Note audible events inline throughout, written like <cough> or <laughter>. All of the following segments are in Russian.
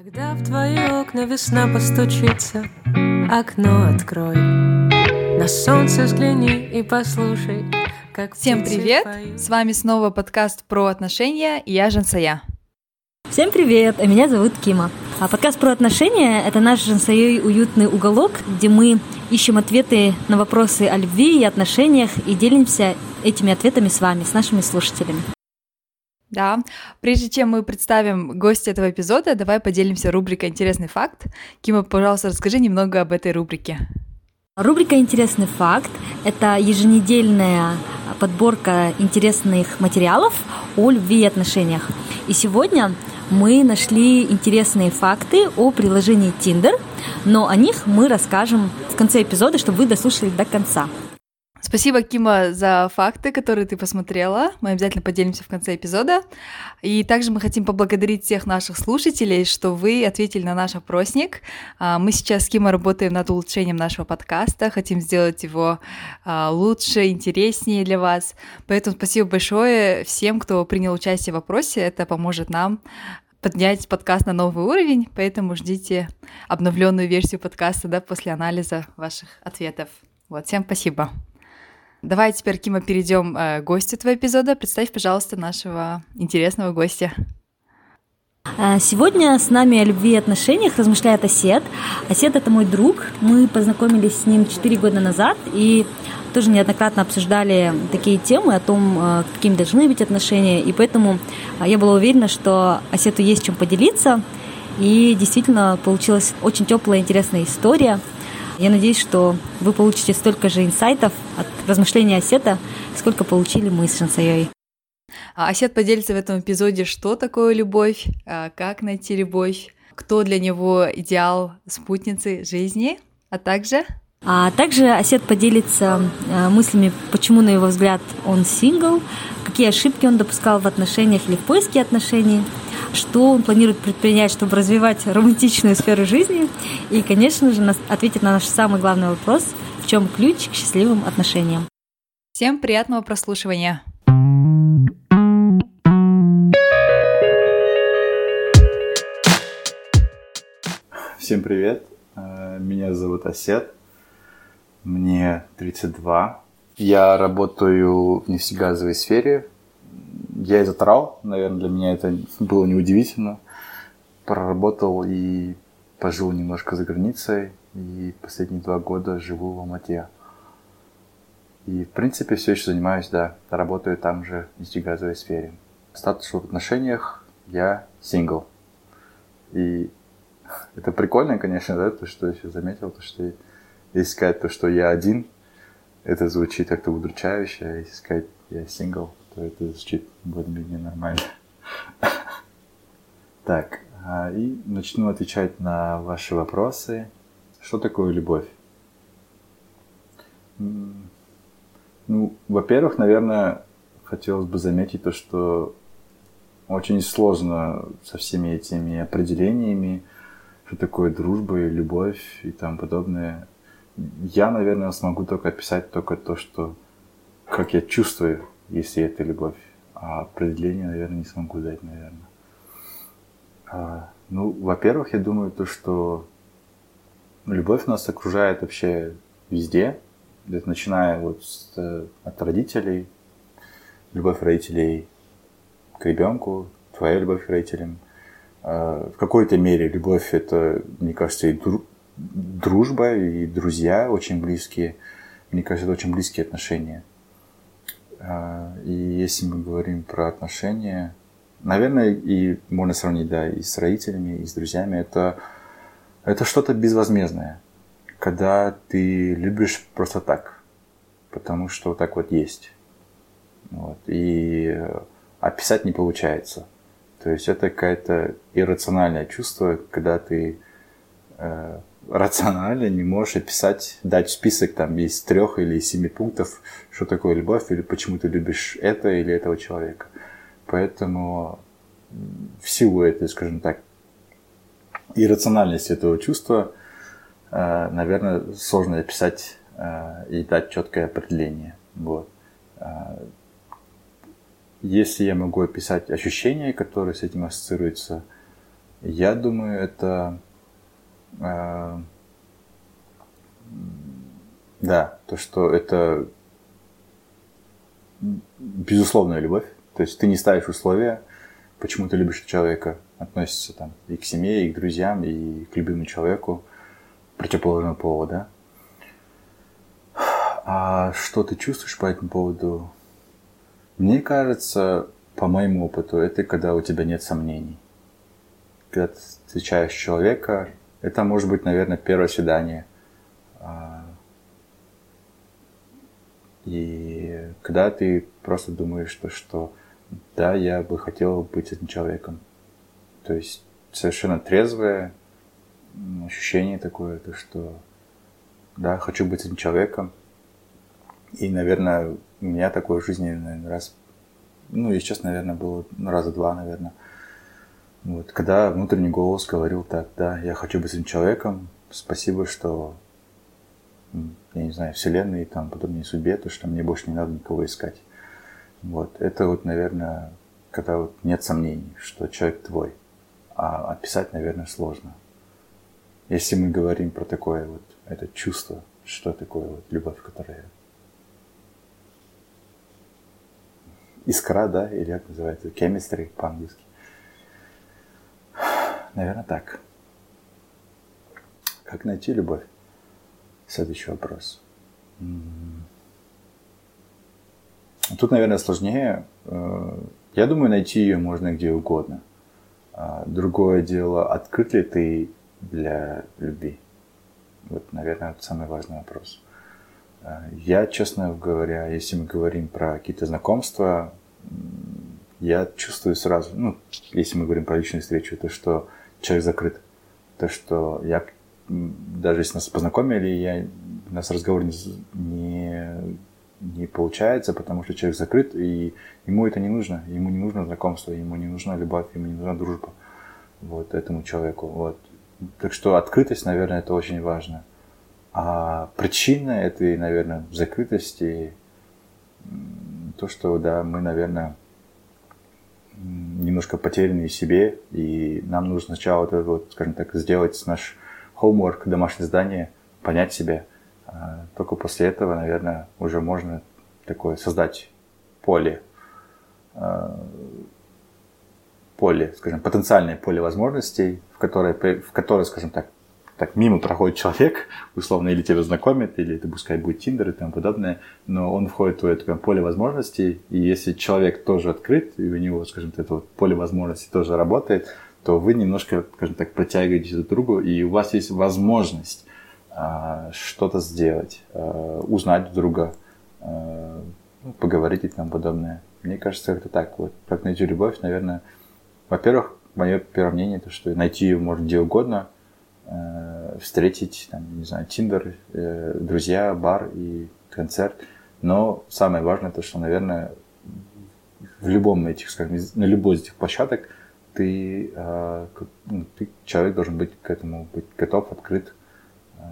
Когда в твои окна весна постучится, окно открой. На солнце взгляни и послушай, как Всем привет! поют. С вами снова подкаст про отношения, и я Жансая. Всем привет, а меня зовут Кима. А подкаст про отношения – это наш жансоей уютный уголок, где мы ищем ответы на вопросы о любви и отношениях и делимся этими ответами с вами, с нашими слушателями. Да, прежде чем мы представим гостя этого эпизода, давай поделимся рубрикой «Интересный факт». Кима, пожалуйста, расскажи немного об этой рубрике. Рубрика «Интересный факт» – это еженедельная подборка интересных материалов о любви и отношениях. И сегодня мы нашли интересные факты о приложении Tinder, но о них мы расскажем в конце эпизода, чтобы вы дослушали до конца. Спасибо, Кима, за факты, которые ты посмотрела. Мы обязательно поделимся в конце эпизода. И также мы хотим поблагодарить всех наших слушателей, что вы ответили на наш опросник. А, Мы сейчас с Кимой работаем над улучшением нашего подкаста, хотим сделать его а, лучше, интереснее для вас. Поэтому спасибо большое всем, кто принял участие в опросе. Это поможет нам поднять подкаст на новый уровень, поэтому ждите обновленную версию подкаста да, после анализа ваших ответов. Вот, всем спасибо. Давай теперь, Кима, перейдем э, к гостю этого эпизода. Представь, пожалуйста, нашего интересного гостя. А, Сегодня с нами о любви и отношениях размышляет Осет. Осет – это мой друг. Мы познакомились с ним 4 года назад и тоже неоднократно обсуждали такие темы о том, э, какими должны быть отношения. И поэтому а, я была уверена, что Осету есть чем поделиться. И действительно получилась очень теплая, интересная история. Я надеюсь, что вы получите столько же инсайтов от размышления Осета, сколько получили мы с Шансайой. А Осет поделится в этом эпизоде, что такое любовь, а, как найти любовь, кто для него идеал спутницы жизни, а также А также Осет поделится э, мыслями, почему, на его взгляд, он сингл, какие ошибки он допускал в отношениях или в поиске отношений, что он планирует предпринять, чтобы развивать романтичную сферу жизни, и, конечно же, нас- ответит на наш самый главный вопрос, в чем ключ к счастливым отношениям. всем приятного прослушивания. Всем привет, Э, меня зовут Осет, мне 32. Я работаю в нефтегазовой сфере. Я из Атрал, наверное, для меня это было неудивительно. Проработал и пожил немножко за границей, и последние два года живу в Алмате. И, в принципе, все еще занимаюсь, да, работаю там же в нефтегазовой сфере. Статус в отношениях я сингл. И <laughs> это прикольно, конечно, да, то, что я сейчас заметил, то, что если сказать то, что я один, это звучит как-то удручающе, а если сказать я сингл, то это звучит более-менее нормально. <laughs> Так, а, и начну отвечать на ваши вопросы. Что такое любовь? Ну, во-первых, наверное, хотелось бы заметить то, что очень сложно со всеми этими определениями, что такое дружба и любовь и тому подобное. Я, наверное, смогу только описать только то, что как я чувствую, если это любовь. А определение, наверное, не смогу дать, наверное. А, ну, во-первых, я думаю то, что любовь нас окружает вообще везде, начиная вот с, э, от родителей, любовь родителей к ребенку, твоя любовь к родителям. А, В какой-то мере любовь это, мне кажется, и дру- дружба, и друзья очень близкие. Мне кажется, это очень близкие отношения. А, И если мы говорим про отношения, наверное, и можно сравнить, да, и с родителями, и с друзьями, это, это что-то безвозмездное, когда ты любишь просто так, потому что так вот есть. Вот. И описать не получается. То есть это какое-то иррациональное чувство, когда ты э, рационально не можешь описать, дать список там из трех или из семи пунктов, что такое любовь, или почему ты любишь это или этого человека. Поэтому в силу этой, скажем так, иррациональности этого чувства, э, наверное, сложно описать э, и дать четкое определение. Вот. Э, Если я могу описать ощущения, которые с этим ассоциируются, Я думаю, это... Э, да, то, что это безусловная любовь. То есть ты не ставишь условия, почему ты любишь человека, относится там и к семье, и к друзьям, и к любимому человеку противоположного пола, да? А что ты чувствуешь по этому поводу? Мне кажется, по моему опыту, это когда у тебя нет сомнений. Когда ты встречаешь человека, это может быть, наверное, первое свидание. А, и когда ты просто думаешь, что, что да, я бы хотел быть этим человеком. То есть совершенно трезвое ощущение такое, то что да, хочу быть этим человеком. И, наверное, у меня такое в жизни, наверное, раз, ну, и сейчас, наверное, было ну, раза два, наверное. Вот, когда внутренний голос говорил так, да, я хочу быть этим человеком, спасибо, что, я не знаю, вселенной, там, подобной судьбе, то, что мне больше не надо никого искать. Вот, это вот, наверное, когда вот нет сомнений, что человек твой. А описать, наверное, сложно. Если мы говорим про такое вот, это чувство, что такое вот любовь, которая искра, да, или как называется, chemistry по-английски. Наверное, так. Как найти любовь? Следующий вопрос. Тут, наверное, сложнее. Э, я думаю, найти ее можно где угодно. А другое дело, открыт ли ты для любви? Вот, наверное, это самый важный вопрос. Э, я, честно говоря, если мы говорим про какие-то знакомства, я чувствую сразу, ну, если мы говорим про личную встречу, то, что человек закрыт. То, что я, даже если нас познакомили, я, у нас разговор не, не, не получается, потому что человек закрыт, и ему это не нужно. Ему не нужно знакомство, ему не нужна любовь, ему не нужна дружба вот этому человеку. Вот. Так что открытость, наверное, это очень важно. А причина этой, наверное, закрытости то, что, да, мы, наверное, немножко потеряны в себе, и нам нужно сначала вот, вот, скажем так, сделать наш homework, домашнее задание, понять себя. А, только после этого, наверное, уже можно такое создать поле, а, поле, скажем, потенциальное поле возможностей, в которое, в которое, скажем так, так мимо проходит человек, условно, или тебя знакомит, или это пускай будет Тиндер и тому подобное, но он входит в твое такое поле возможностей, и если человек тоже открыт, и у него, скажем так, это вот поле возможностей тоже работает, то вы немножко, скажем так, протягиваетесь друг другу, и у вас есть возможность а, что-то сделать, а, узнать друга, а, ну, поговорить и тому подобное. Мне кажется, это так. Вот как найти любовь, наверное, во-первых, мое первое мнение, то, что найти ее можно где угодно – встретить, там, не знаю, Тиндер, э, друзья, бар и концерт. Но самое важное то, что, наверное, в любом этих, скажем, на любой из этих площадок ты, э, ну, ты человек должен быть к этому быть готов, открыт. Э,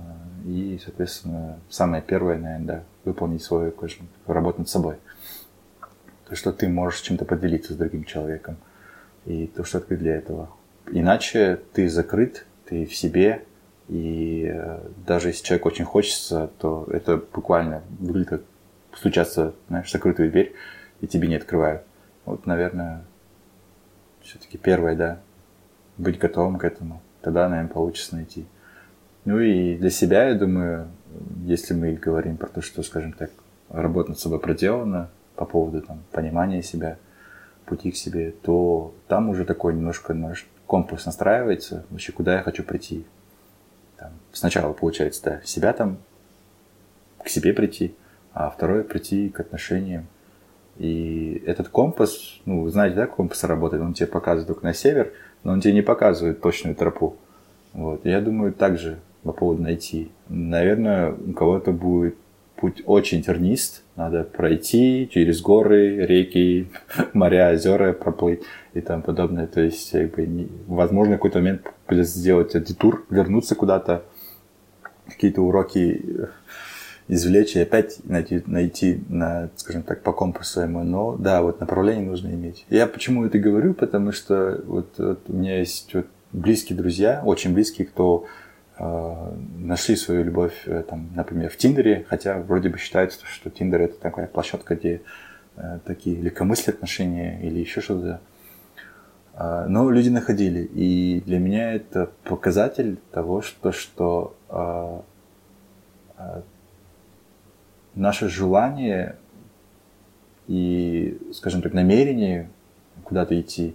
и, соответственно, самое первое, наверное, да, выполнить свою, конечно, работу над собой. То, что ты можешь чем-то поделиться с другим человеком. И то, что открыт для этого. Иначе ты закрыт, ты в себе, и э, даже если человек очень хочется, то это буквально выглядит как стучаться, знаешь, закрытую дверь, и тебе не открывают. Вот, наверное, все-таки первое, да, быть готовым к этому. Тогда, наверное, получится найти. Ну и для себя, я думаю, если мы говорим про то, что, скажем так, работа над собой проделана по поводу там, понимания себя, пути к себе, то там уже такой немножко наш компас настраивается, вообще куда я хочу прийти. Там, сначала получается, да, себя там, к себе прийти, а второе прийти к отношениям. И этот компас, ну, вы знаете, да, компас работает, он тебе показывает только на север, но он тебе не показывает точную тропу. Вот. Я думаю, также по поводу найти. Наверное, у кого-то будет путь очень тернист, надо пройти через горы, реки, <laughs> моря, озера проплыть и тому подобное. То есть, как бы, возможно, в какой-то момент сделать детур, вернуться куда-то, какие-то уроки э, извлечь и опять найти, найти на, скажем так, по компасу своему. Но да, вот направление нужно иметь. Я почему это говорю, потому что вот, вот у меня есть вот близкие друзья, очень близкие, кто э, нашли свою любовь, э, там, например, в Тиндере, хотя вроде бы считается, что Тиндер это такая площадка, где э, такие легкомысленные отношения или еще что-то. Э, но люди находили, и для меня это показатель того, что, что э, э, наше желание и, скажем так, намерение куда-то идти,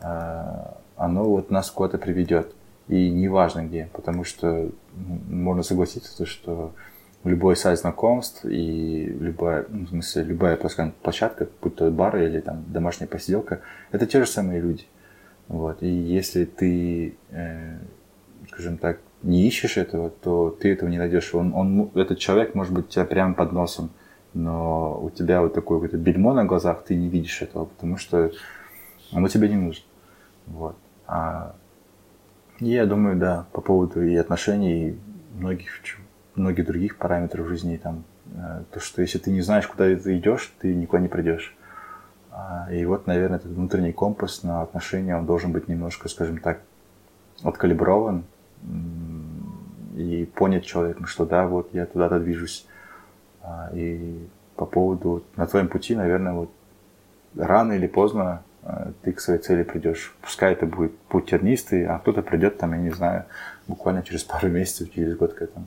оно вот нас куда-то приведет. И неважно где, потому что можно согласиться, что любой сайт знакомств и любая, ну, в смысле, любая площадка, будь то бар или там домашняя посиделка, это те же самые люди. Вот. И если ты, э, скажем так, не ищешь этого, то ты этого не найдешь. Он, он, этот человек может быть у тебя прямо под носом, но у тебя вот такое какое-то бельмо на глазах, ты не видишь этого, потому что оно тебе не нужно. Вот. А, я думаю, да, по поводу и отношений, и многих, многих других параметров жизни, там, э, то, что если ты не знаешь, куда ты идешь, ты никуда не придешь. А, и вот, наверное, этот внутренний компас на отношения, он должен быть немножко, скажем так, откалиброван и понять человеком, что да, вот я туда-то движусь. А, и по поводу на твоем пути, наверное, вот рано или поздно Э, ты к своей цели придешь. Пускай это будет путь тернистый, а кто-то придет там, я не знаю, буквально через пару <laughs> месяцев, через год к этому.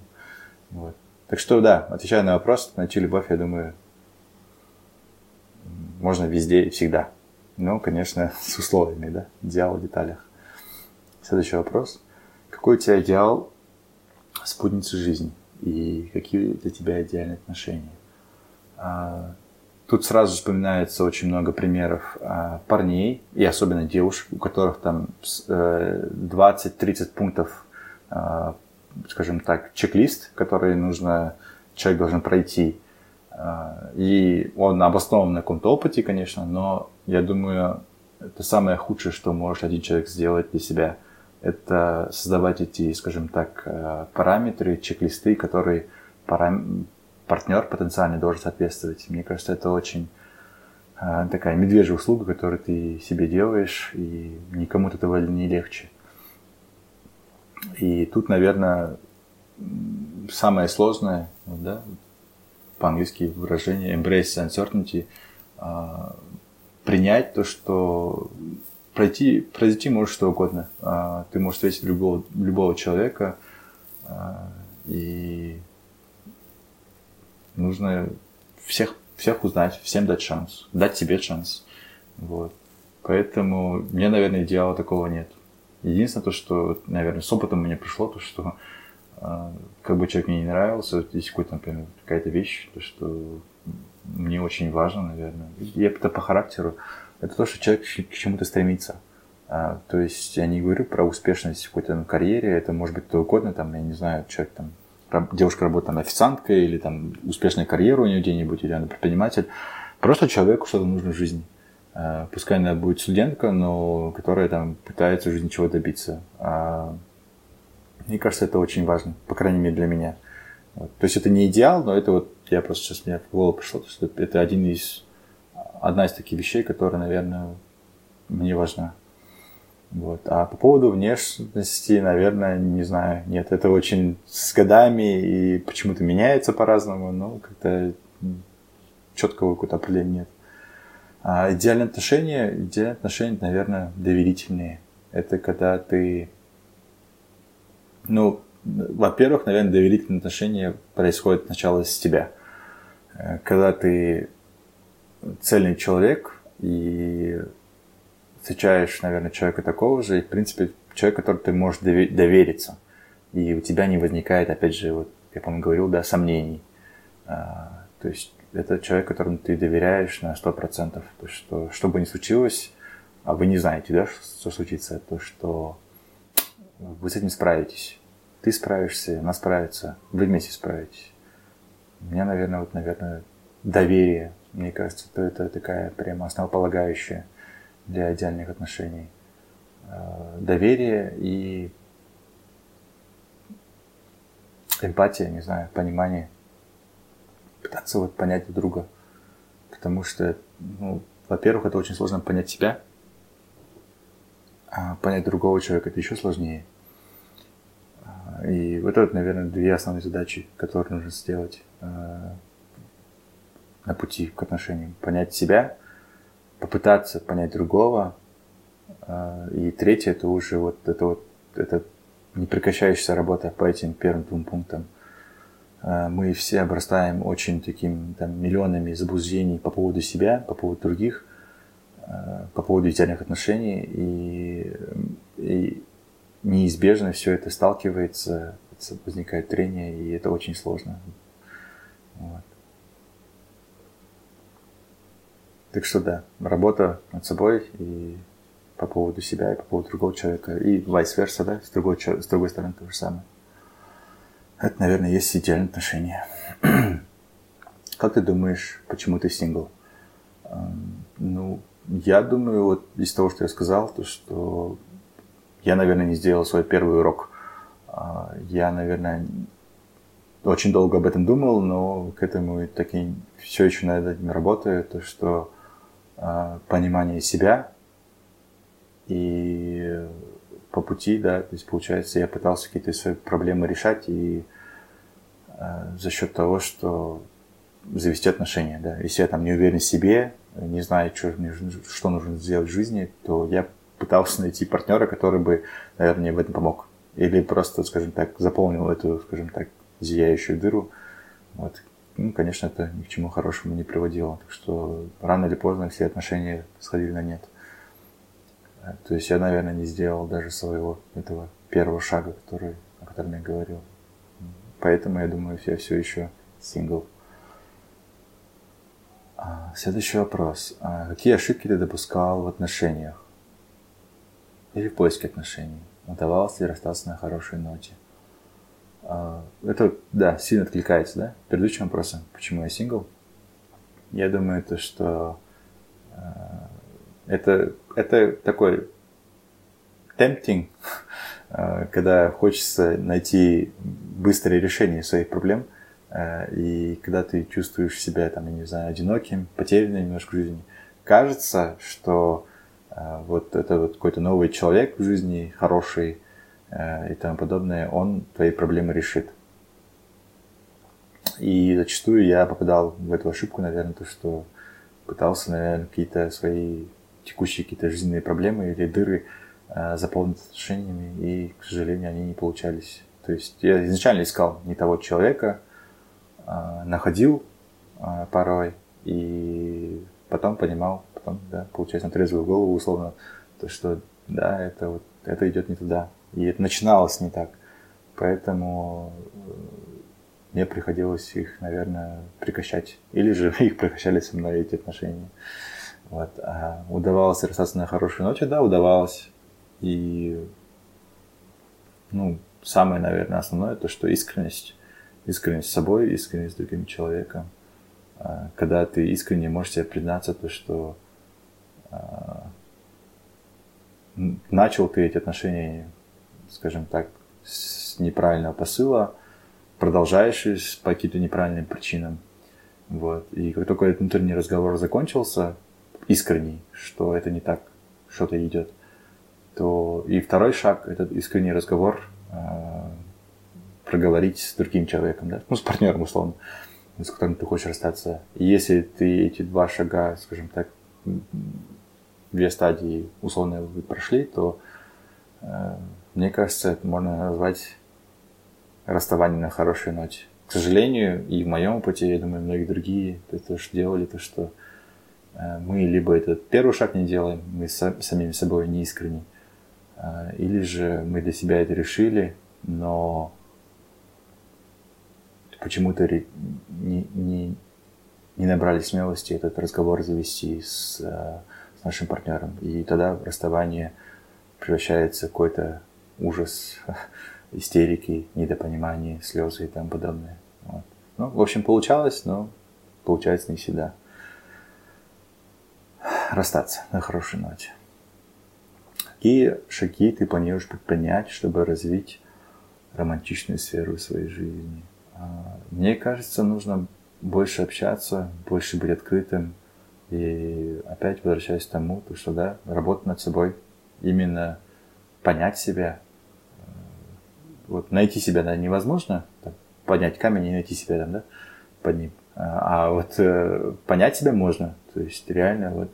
Вот. Так что да, отвечая на вопрос, найти любовь, я думаю, можно везде и всегда. Но, конечно, <laughs> с условиями, да, идеал в деталях. Следующий вопрос. Какой у тебя идеал спутницы жизни? И какие для тебя идеальные отношения? А, Тут сразу вспоминается очень много примеров а, парней, и особенно девушек, у которых там э, 20-30 пунктов, а, скажем так, чек-лист, который нужно, человек должен пройти. А, и он обоснован на каком-то опыте, конечно, но я думаю, это самое худшее, что может один человек сделать для себя. Это создавать эти, скажем так, э, параметры, чек-листы, которые парам партнер потенциальный должен соответствовать. Мне кажется, это очень э, такая медвежья услуга, которую ты себе делаешь, и никому от этого не легче. И тут, наверное, самое сложное, да, по-английски выражение embrace uncertainty, э, принять то, что пройти, произойти может что угодно. Э, ты можешь встретить любого, любого человека, э, и нужно всех, всех узнать, всем дать шанс, дать себе шанс. Вот. Поэтому мне, наверное, идеала такого нет. Единственное то, что, наверное, с опытом мне пришло, то, что э, как бы человек мне не нравился, есть какой-то, например, какая-то вещь, то, что мне очень важно, наверное, и это по характеру, это то, что человек к чему-то стремится. А, то есть я не говорю про успешность в какой-то ну, карьере, это может быть кто угодно, там, я не знаю, человек там девушка работает там официанткой или там успешная карьера у нее где-нибудь, или она предприниматель. Просто человеку что-то нужно в жизни. Э, пускай она будет студентка, но которая там пытается в жизни чего добиться. А, мне кажется, это очень важно, по крайней мере для меня. Вот. То есть это не идеал, но это вот я просто сейчас мне в голову пришло, что это один из одна из таких вещей, которая, наверное, мне важна. Вот. А по поводу внешности, наверное, не знаю. Нет, это очень с годами и почему-то меняется по-разному, но как-то четкого какого-то определения нет. А идеальные отношения, идеальные отношения, наверное, доверительные. Это когда ты, ну, во-первых, наверное, доверительные отношения происходят сначала с тебя. Э, когда ты цельный человек и встречаешь, наверное, человека такого же, и, в принципе, человек, который ты можешь довериться. И у тебя не возникает, опять же, вот, я, по-моему, говорил, да, сомнений. А, то есть это человек, которому ты доверяешь на 100%. То, что, что бы ни случилось, а вы не знаете, да, что случится, то, что вы с этим справитесь. Ты справишься, она справится, вы вместе справитесь. У меня, наверное, вот, наверное, доверие, мне кажется, то это такая прямо основополагающая для идеальных отношений. Э, доверие и эмпатия, не знаю, понимание. Пытаться вот понять друг друга. Потому что, ну, во-первых, это очень сложно понять себя. А понять другого человека это еще сложнее. А, и вот это, наверное, две основные задачи, которые нужно сделать а, на пути к отношениям. Понять себя, попытаться понять другого. А, и третье, это уже вот это вот это непрекращающаяся работа по этим первым двум пунктам. Мы все обрастаем очень таким там, миллионами заблуждений по поводу себя, по поводу других, по поводу идеальных отношений. И, и неизбежно все это сталкивается, возникает трение, и это очень сложно. Вот. Так что да, работа над собой и по поводу себя, и по поводу другого человека, и vice-versa, да, с другой, с другой стороны то же самое. Это, наверное, есть идеальные отношения. <clears throat> как ты думаешь, почему ты сингл? Ну, я думаю, вот из того, что я сказал, то, что я, наверное, не сделал свой первый урок. А, я, наверное, очень долго об этом думал, но к этому и все еще над этим работаю, то что э, понимание себя и по пути, да, то есть получается, я пытался какие-то свои проблемы решать и э, за счет того, что завести отношения, да. Если я там не уверен в себе, не знаю, что, что нужно сделать в жизни, то я пытался найти партнера, который бы, наверное, мне в этом помог. Или просто, скажем так, заполнил эту, скажем так, зияющую дыру. Вот. Ну, конечно, это ни к чему хорошему не приводило. Так что рано или поздно все отношения сходили на нет. То есть я, наверное, не сделал даже своего этого первого шага, который, о котором я говорил. Поэтому я думаю, я все еще сингл. А, следующий вопрос. А какие ошибки ты допускал в отношениях? или в поиске отношений. Удавалось ли расстаться на хорошей ноте? А, это, да, сильно откликается, да? Предыдущим вопросом, почему я сингл? Я думаю, то, что это, это такой tempting, а, <laughs> когда хочется найти быстрое решение своих проблем, и когда ты чувствуешь себя, там, я не знаю, одиноким, потерянным немножко в жизни, кажется, что а, вот это вот какой-то новый человек в жизни, хороший э, и тому подобное, он твои проблемы решит. И зачастую я попадал в эту ошибку, наверное, то, что пытался, наверное, какие-то свои текущие какие-то жизненные проблемы или дыры э, заполнить отношениями, и, к сожалению, они не получались. То есть я изначально искал не того человека, а, находил а, порой, и потом понимал, потом, да, получается, на трезвую голову, условно, то, что, да, это вот, это идет не туда. И это начиналось не так. Поэтому э, мне приходилось их, наверное, прекращать. Или же <laughs> их прекращали со мной эти отношения. Вот. А удавалось расстаться на хорошей ноте? Да, удавалось. И, ну, самое, наверное, основное, то, что искренность. Искренность с собой, искренность с другим человеком. А когда ты искренне можешь себе признаться, то, что а, начал ты эти отношения, скажем так, с неправильного посыла, продолжаешь по каким-то неправильным причинам. Вот. И как только этот внутренний разговор закончился, искренний, что это не так, что-то идет, то и второй шаг, этот искренний разговор, э, проговорить с другим человеком, да, ну, с партнером, условно, с которым ты хочешь расстаться. И если ты эти два шага, скажем так, две стадии условно вы прошли, то э, мне кажется, это можно назвать расставанием на хорошей ноте. К сожалению, и в моем опыте, я думаю, многие другие это тоже делали, то что мы либо этот первый шаг не делаем, мы с, самими собой не искренни, э, или же мы для себя это решили, но почему-то не, не, не набрали смелости этот разговор завести с э, с нашим партнером. И тогда расставание превращается в какой-то ужас, <laughs> истерики, недопонимание, слезы и тому подобное. Вот. Ну, в общем, получалось, но получается не всегда. Расстаться на хорошей ноте. Какие шаги ты планируешь предпринять, чтобы развить романтичную сферу своей жизни? А, мне кажется, нужно больше общаться, больше быть открытым, и опять возвращаясь к тому, то, что да, работа над собой, именно понять себя. Вот найти себя, да, невозможно. Там, поднять камень и найти себя там, да, под ним. А, а вот э, понять себя можно. То есть реально вот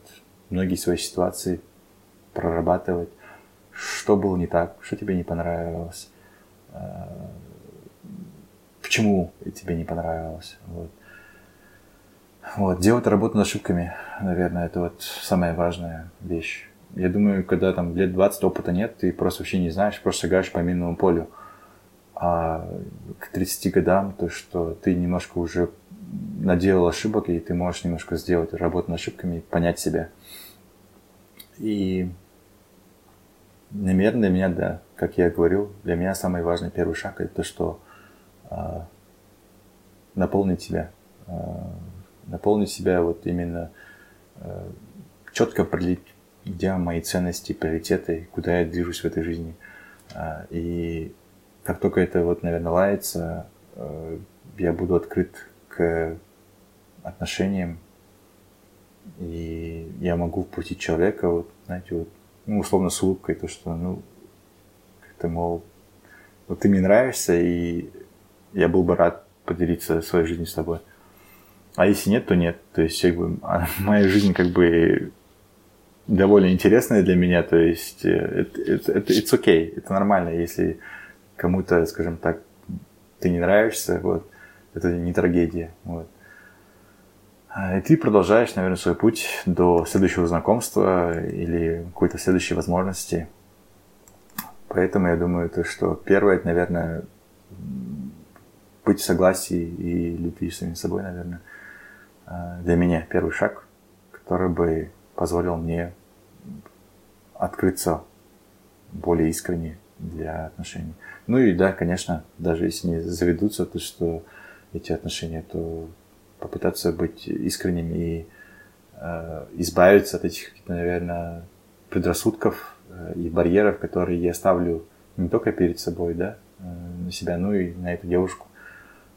многие свои ситуации прорабатывать, что было не так, что тебе не понравилось, э, почему тебе не понравилось. Вот. Вот, делать работу над ошибками, наверное, это вот самая важная вещь. Я думаю, когда там лет 20 опыта нет, ты просто вообще не знаешь, просто шагаешь по минному полю. А к 30 годам, то, что ты немножко уже наделал ошибок, и ты можешь немножко сделать работу над ошибками, понять себя. И, наверное, для меня, да, как я говорил, для меня самый важный первый шаг это то, что э, наполнить себя. Э, наполнить себя вот именно э, четко определить, где мои ценности, приоритеты, куда я движусь в этой жизни. Э, и как только это вот, наверное, лается, э, я буду открыт к отношениям, и я могу впустить человека, вот, знаете, вот, ну, условно, с улыбкой, то, что, ну, как-то, мол, вот ты мне нравишься, и я был бы рад поделиться своей жизнью с тобой. А если нет, то нет. То есть, как бы, а <laughs> моя жизнь как бы довольно интересная для меня, то есть это, это, это it's okay, это нормально, если кому-то, скажем так, ты не нравишься, вот, это не трагедия, вот. А, и ты продолжаешь, наверное, свой путь до следующего знакомства или какой-то следующей возможности. Поэтому я думаю, то, что первое, это, наверное, быть в согласии и любви самим собой, наверное, а, для меня первый шаг, который бы позволил мне открыться более искренне для отношений. Ну и да, конечно, даже если не заведутся, то что эти отношения, то попытаться быть искренним и э, избавиться от этих, наверное, предрассудков э, и барьеров, которые я ставлю не только перед собой, да, э, на себя, но и на эту девушку.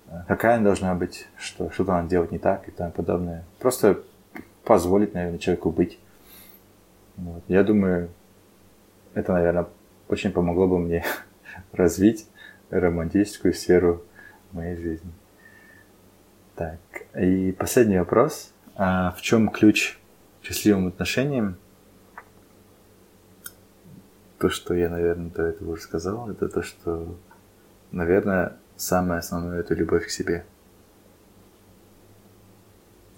Э, какая она должна быть, что что-то она делать не так и тому подобное. Просто позволить, наверное, человеку быть. Вот. Я думаю, это, наверное, очень помогло бы мне <laughs> развить романтическую сферу моей жизни. Так, и последний вопрос. А в чем ключ к счастливым отношениям? То, что я, наверное, до этого уже сказал, это то, что, наверное, самое основное – это любовь к себе.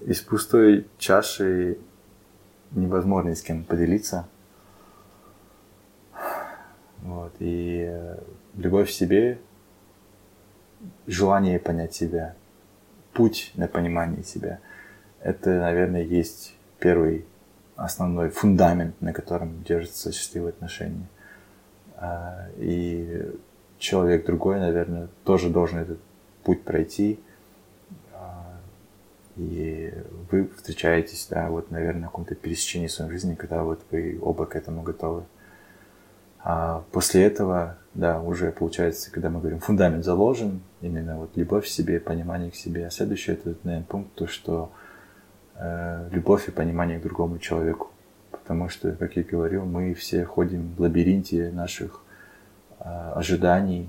Из пустой чаши невозможно ни с кем поделиться. Вот. И э, любовь к себе, желание понять себя – путь на понимание себя. Это, наверное, есть первый основной фундамент, на котором держатся счастливые отношения. А, и человек другой, наверное, тоже должен этот путь пройти. А, и вы встречаетесь, да, вот, наверное, на каком-то пересечении своей жизни, когда вот вы оба к этому готовы. А после этого, да, уже получается, когда мы говорим, фундамент заложен, именно вот любовь к себе, понимание к себе. А следующий это, наверное, пункт, то, что э, любовь и понимание к другому человеку. Потому что, как я говорил, мы все ходим в лабиринте наших э, ожиданий,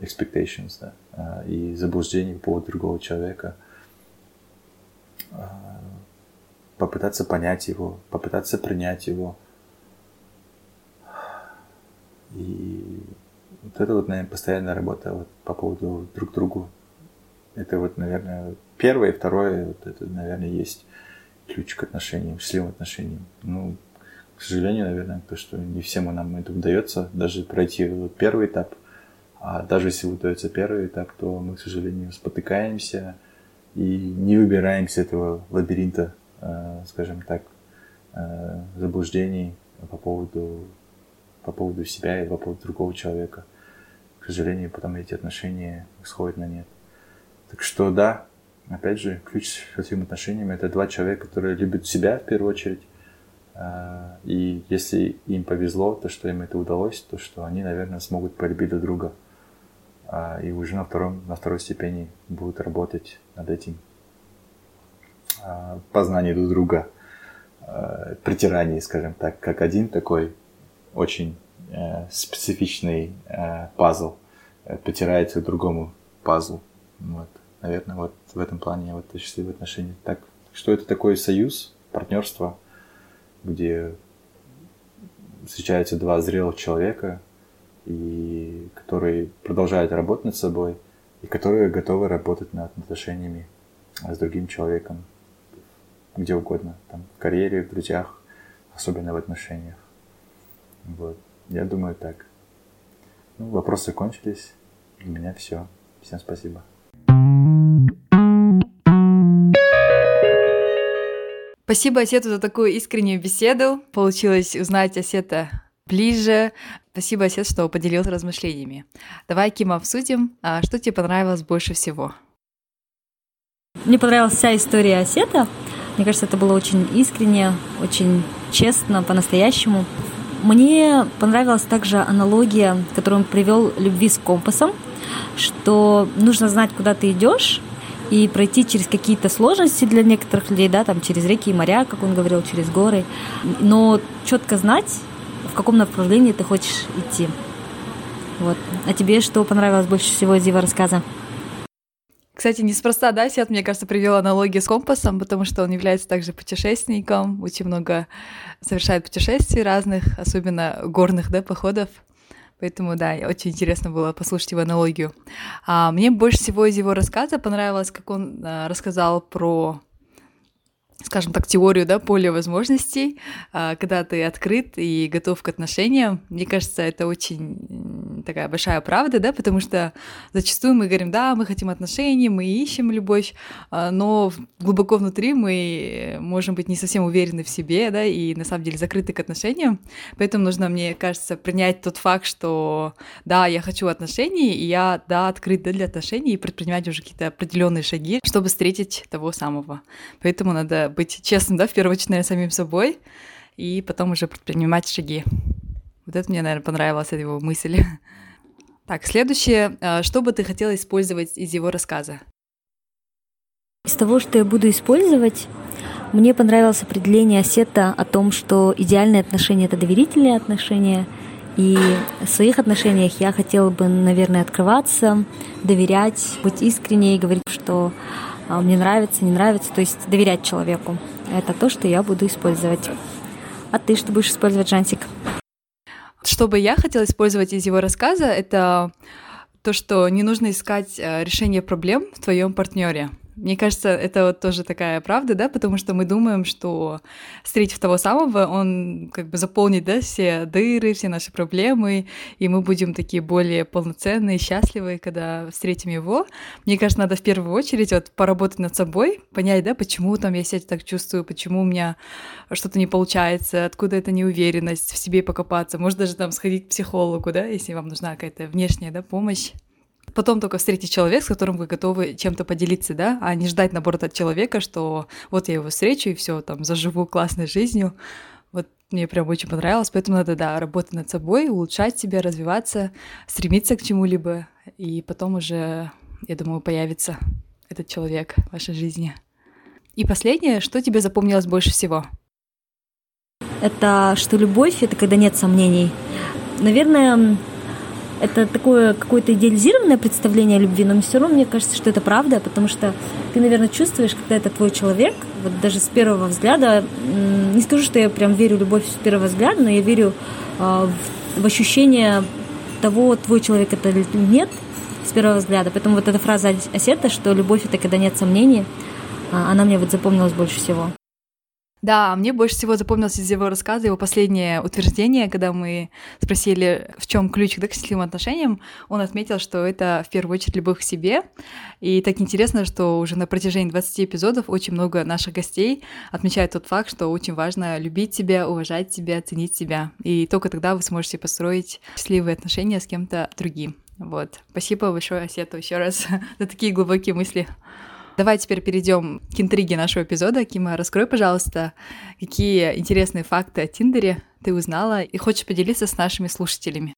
expectations, да, э, и заблуждений по поводу другого человека. Э, попытаться понять его, попытаться принять его – и вот это вот, наверное, постоянная работа вот по поводу друг другу. Это вот, наверное, первое и второе, вот это, наверное, есть ключ к отношениям, счастливым отношениям. Ну, к сожалению, наверное, то, что не всем нам это удается, даже пройти вот первый этап. А даже если удается первый этап, то мы, к сожалению, спотыкаемся и не выбираемся этого лабиринта, э, скажем так, э, заблуждений по поводу по поводу себя и по поводу другого человека. К сожалению, потом эти отношения сходят на нет. Так что да, опять же, ключ к счастливым отношениям – это два человека, которые любят себя в первую очередь. А, и если им повезло, то, что им это удалось, то, что они, наверное, смогут полюбить друг друга. А, и уже на, втором, на второй степени будут работать над этим а, познанием друг друга, притиранием, скажем так, как один такой очень э, специфичный э, пазл э, потирается к другому пазлу. Вот. Наверное, вот в этом плане вот счастливые отношения. Так, что это такой союз, партнерство, где встречаются два зрелых человека, и которые продолжают работать над собой, и которые готовы работать над отношениями с другим человеком, где угодно, там, в карьере, в друзьях, особенно в отношениях. Вот. Я думаю так. Ну, вопросы кончились. У меня все. Всем спасибо. Спасибо Осету за такую искреннюю беседу. Получилось узнать Осета ближе. Спасибо, Осет, что поделился размышлениями. Давай, Кима, обсудим, а что тебе понравилось больше всего. Мне понравилась вся история Осета. Мне кажется, это было очень искренне, очень честно, по-настоящему. Мне понравилась также аналогия, которую он привел любви с компасом, что нужно знать, куда ты идешь, и пройти через какие-то сложности для некоторых людей, да, там через реки и моря, как он говорил, через горы, но четко знать, в каком направлении ты хочешь идти. Вот. А тебе что понравилось больше всего из его рассказа? Кстати, неспроста, да, Сет, мне кажется, привел аналогию с компасом, потому что он является также путешественником, очень много совершает путешествий разных, особенно горных, да, походов. Поэтому, да, очень интересно было послушать его аналогию. А, мне больше всего из его рассказа понравилось, как он а, рассказал про скажем так, теорию, да, поля возможностей, а, когда ты открыт и готов к отношениям. Мне кажется, это очень такая большая правда, да, потому что зачастую мы говорим, да, мы хотим отношений, мы ищем любовь, а, но глубоко внутри мы можем быть не совсем уверены в себе, да, и на самом деле закрыты к отношениям. Поэтому нужно, мне кажется, принять тот факт, что да, я хочу отношений, и я, да, открыт да, для отношений и предпринимать уже какие-то определенные шаги, чтобы встретить того самого. Поэтому надо быть честным, да, в первую очередь, наверное, самим собой, и потом уже предпринимать шаги. Вот это мне, наверное, понравилась его мысль. <laughs> Так, следующее. А, что бы ты хотела использовать из его рассказа? Из того, что я буду использовать, мне понравилось определение Осета о том, что идеальные отношения — это доверительные отношения, и в своих отношениях я хотела бы, наверное, открываться, доверять, быть искренней, говорить, что а, мне нравится, не нравится, то есть доверять человеку. Это то, что я буду использовать. А ты что будешь использовать, Жантик? Что бы я хотела использовать из его рассказа, это то, что не нужно искать э, решение проблем в твоем партнере. Мне кажется, это вот тоже такая правда, да, потому что мы думаем, что встретив того самого, он как бы заполнит, да, все дыры, все наши проблемы, и мы будем такие более полноценные, счастливые, когда встретим его. Мне кажется, надо в первую очередь вот поработать над собой, понять, да, почему там я себя так чувствую, почему у меня что-то не получается, откуда эта неуверенность, в себе покопаться, может даже там сходить к психологу, да, если вам нужна какая-то внешняя, да, помощь потом только встретить человека, с которым вы готовы чем-то поделиться, да, а не ждать наоборот от человека, что вот я его встречу и все, там, заживу классной жизнью. Вот мне прям очень понравилось, поэтому надо, да, работать над собой, улучшать себя, развиваться, стремиться к чему-либо, и потом уже, я думаю, появится этот человек в вашей жизни. И последнее, что тебе запомнилось больше всего? Это что любовь — это когда нет сомнений. Наверное, это такое какое-то идеализированное представление о любви, но все равно мне кажется, что это правда, потому что ты, наверное, чувствуешь, когда это твой человек, вот даже с первого взгляда, не скажу, что я прям верю в любовь с первого взгляда, но я верю э, в, в ощущение того, твой человек это или нет, с первого взгляда. Поэтому вот эта фраза Осета, что любовь это когда нет сомнений, а, она мне вот запомнилась больше всего. Да, мне больше всего запомнилось из его рассказа его последнее утверждение, когда мы спросили, в чем ключ к счастливым отношениям, он отметил, что это в первую очередь любовь к себе. И так интересно, что уже на протяжении 20 эпизодов очень много наших гостей отмечают тот факт, что очень важно любить себя, уважать себя, ценить себя. И только тогда вы сможете построить счастливые отношения с кем-то другим. Вот. Спасибо большое, Осету, еще раз <laughs> за такие глубокие мысли. Давай теперь перейдем к интриге нашего эпизода. Кима, раскрой, пожалуйста, какие интересные факты о Тиндере ты узнала и хочешь поделиться с нашими слушателями.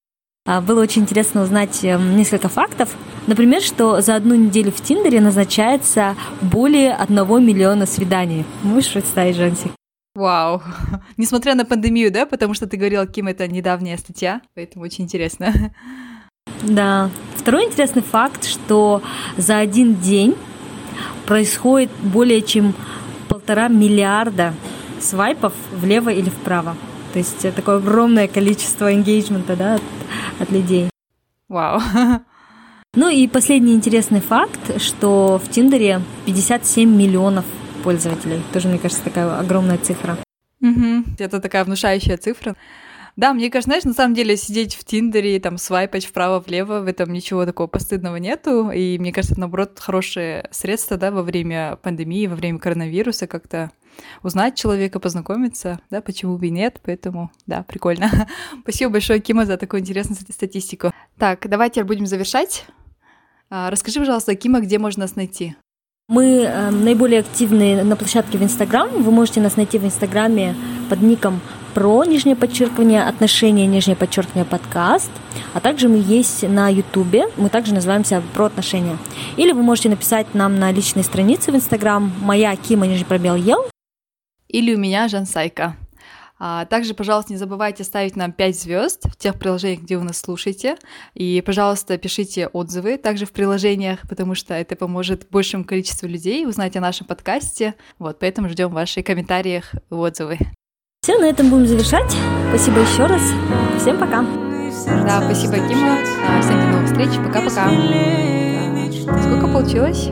А, было очень интересно узнать эм, несколько фактов. Например, что за одну неделю в Тиндере назначается более одного миллиона свиданий. Можешь представить, Жансик? Вау. <laughs> Несмотря на пандемию, да, потому что ты говорил, Ким, это недавняя статья, поэтому очень интересно. <laughs> Да. Второй интересный факт, что за один день происходит более чем полтора миллиарда свайпов влево или вправо. То есть такое огромное количество engagement да, от, от людей. Вау. Ну и последний интересный факт, что в Тиндере 57 миллионов пользователей. Тоже, мне кажется, такая огромная цифра. Угу. Это такая внушающая цифра. Да, мне кажется, знаешь, на самом деле сидеть в Тиндере и там свайпать вправо-влево, в этом ничего такого постыдного нету. И мне кажется, наоборот, хорошее средство, да, во время пандемии, во время коронавируса как-то узнать человека, познакомиться, да, почему бы и нет, поэтому, да, прикольно. <laughs> Спасибо большое, Кима, за такую интересную статистику. Так, давайте будем завершать. А, расскажи, пожалуйста, Кима, где можно нас найти? Мы э, наиболее активны на площадке в Инстаграм. Вы можете нас найти в Инстаграме под ником про нижнее подчеркивание отношения, нижнее подчеркивание подкаст. А также мы есть на Ютубе. Мы также называемся про отношения. Или вы можете написать нам на личной странице в Инстаграм моя Кима нижний пробел ел. Или у меня Жан Сайка. А также, пожалуйста, не забывайте ставить нам 5 звезд в тех приложениях, где вы нас слушаете. И, пожалуйста, пишите отзывы также в приложениях, потому что это поможет большему количеству людей узнать о нашем подкасте. Вот, поэтому ждем ваши комментарии и отзывы. Все, на этом будем завершать. Спасибо еще раз. Всем пока. Да, спасибо, Кима. Всем до новых встреч. Пока-пока. Сколько получилось?